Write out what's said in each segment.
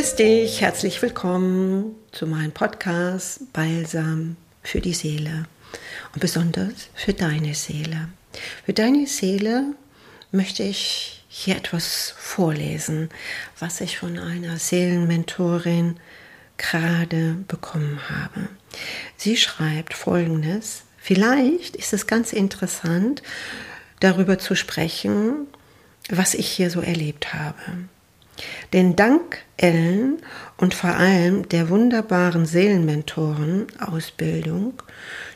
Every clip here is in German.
Grüß dich, herzlich willkommen zu meinem Podcast Balsam für die Seele und besonders für deine Seele. Für deine Seele möchte ich hier etwas vorlesen, was ich von einer Seelenmentorin gerade bekommen habe. Sie schreibt folgendes, vielleicht ist es ganz interessant, darüber zu sprechen, was ich hier so erlebt habe. Denn dank Ellen und vor allem der wunderbaren Seelenmentoren-Ausbildung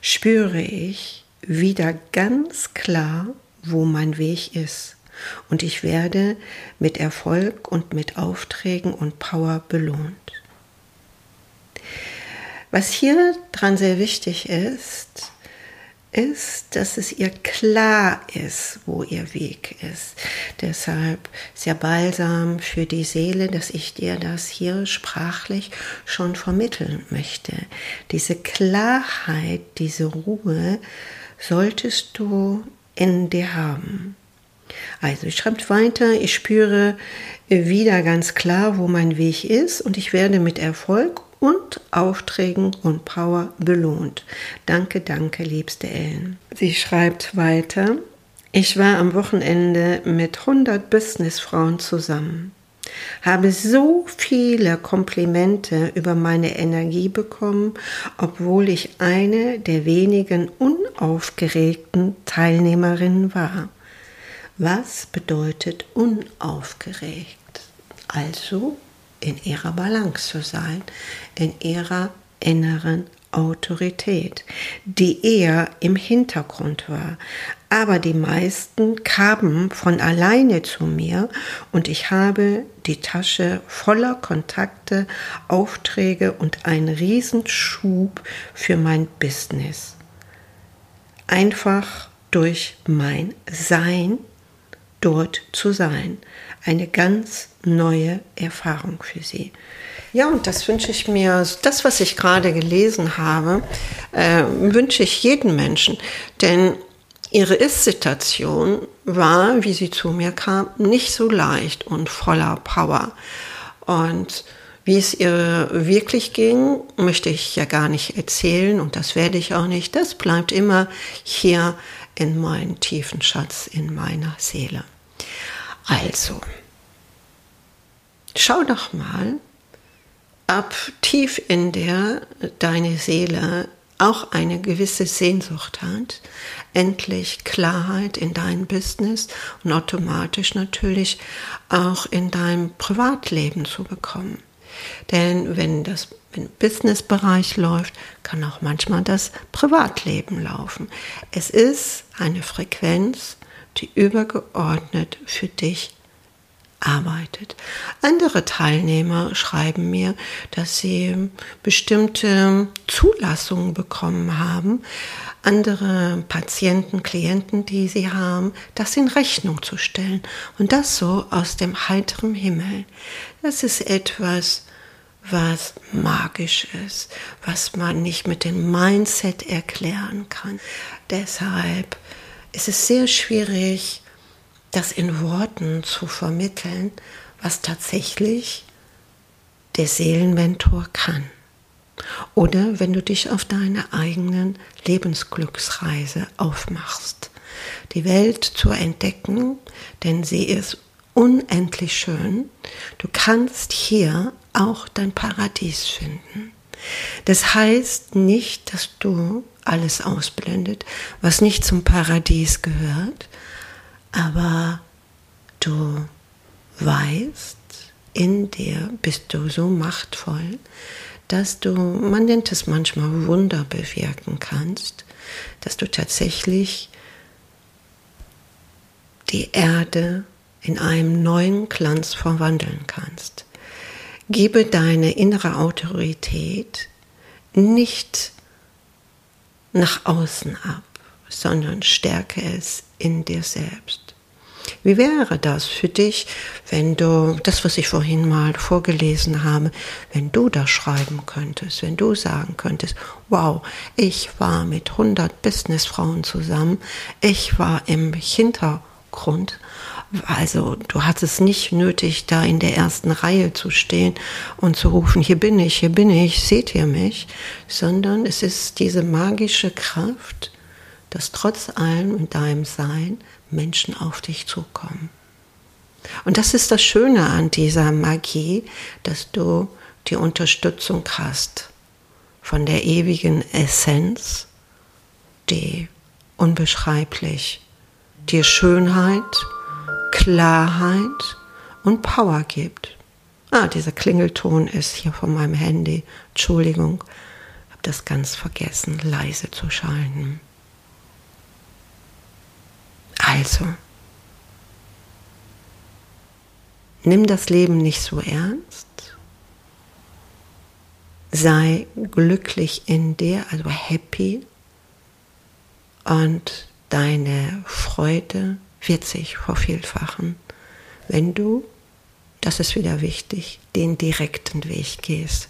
spüre ich wieder ganz klar, wo mein Weg ist. Und ich werde mit Erfolg und mit Aufträgen und Power belohnt. Was hier dran sehr wichtig ist, ist, dass es ihr klar ist, wo ihr Weg ist. Deshalb sehr balsam für die Seele, dass ich dir das hier sprachlich schon vermitteln möchte. Diese Klarheit, diese Ruhe solltest du in dir haben. Also ich schreibe weiter, ich spüre wieder ganz klar, wo mein Weg ist und ich werde mit Erfolg und Aufträgen und Power belohnt. Danke, danke, liebste Ellen. Sie schreibt weiter, ich war am Wochenende mit 100 Businessfrauen zusammen, habe so viele Komplimente über meine Energie bekommen, obwohl ich eine der wenigen unaufgeregten Teilnehmerinnen war. Was bedeutet unaufgeregt? Also in ihrer Balance zu sein, in ihrer inneren Autorität, die eher im Hintergrund war. Aber die meisten kamen von alleine zu mir und ich habe die Tasche voller Kontakte, Aufträge und einen Riesenschub für mein Business. Einfach durch mein Sein dort zu sein. Eine ganz neue Erfahrung für sie. Ja, und das wünsche ich mir, das, was ich gerade gelesen habe, äh, wünsche ich jedem Menschen. Denn ihre Ist-Situation war, wie sie zu mir kam, nicht so leicht und voller Power. Und wie es ihr wirklich ging, möchte ich ja gar nicht erzählen und das werde ich auch nicht. Das bleibt immer hier in meinem tiefen Schatz, in meiner Seele. Also, schau doch mal, ob tief in der deine Seele auch eine gewisse Sehnsucht hat, endlich Klarheit in dein Business und automatisch natürlich auch in deinem Privatleben zu bekommen. Denn wenn das im Businessbereich läuft, kann auch manchmal das Privatleben laufen. Es ist eine Frequenz, die übergeordnet für dich arbeitet. Andere Teilnehmer schreiben mir, dass sie bestimmte Zulassungen bekommen haben, andere Patienten, Klienten, die sie haben, das in Rechnung zu stellen. Und das so aus dem heiteren Himmel. Das ist etwas, was magisch ist, was man nicht mit dem Mindset erklären kann. Deshalb ist es sehr schwierig, das in Worten zu vermitteln, was tatsächlich der Seelenmentor kann. Oder wenn du dich auf deine eigenen Lebensglücksreise aufmachst, die Welt zu entdecken, denn sie ist unendlich schön. Du kannst hier auch dein Paradies finden. Das heißt nicht, dass du alles ausblendet, was nicht zum Paradies gehört, aber du weißt, in dir bist du so machtvoll, dass du, man nennt es manchmal Wunder bewirken kannst, dass du tatsächlich die Erde in einem neuen Glanz verwandeln kannst. Gebe deine innere Autorität nicht nach außen ab, sondern stärke es in dir selbst. Wie wäre das für dich, wenn du das, was ich vorhin mal vorgelesen habe, wenn du das schreiben könntest, wenn du sagen könntest, wow, ich war mit 100 Businessfrauen zusammen, ich war im Hintergrund, Also du hattest nicht nötig, da in der ersten Reihe zu stehen und zu rufen, hier bin ich, hier bin ich, seht ihr mich, sondern es ist diese magische Kraft, dass trotz allem in deinem Sein Menschen auf dich zukommen. Und das ist das Schöne an dieser Magie, dass du die Unterstützung hast von der ewigen Essenz, die unbeschreiblich dir Schönheit, Klarheit und Power gibt. Ah, dieser Klingelton ist hier von meinem Handy. Entschuldigung, habe das ganz vergessen, leise zu schalten. Also, nimm das Leben nicht so ernst. Sei glücklich in dir, also happy. Und deine Freude wird sich vervielfachen, wenn du, das ist wieder wichtig, den direkten Weg gehst,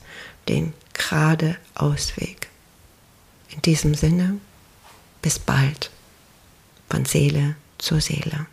den gerade Ausweg. In diesem Sinne, bis bald, von Seele zur Seele.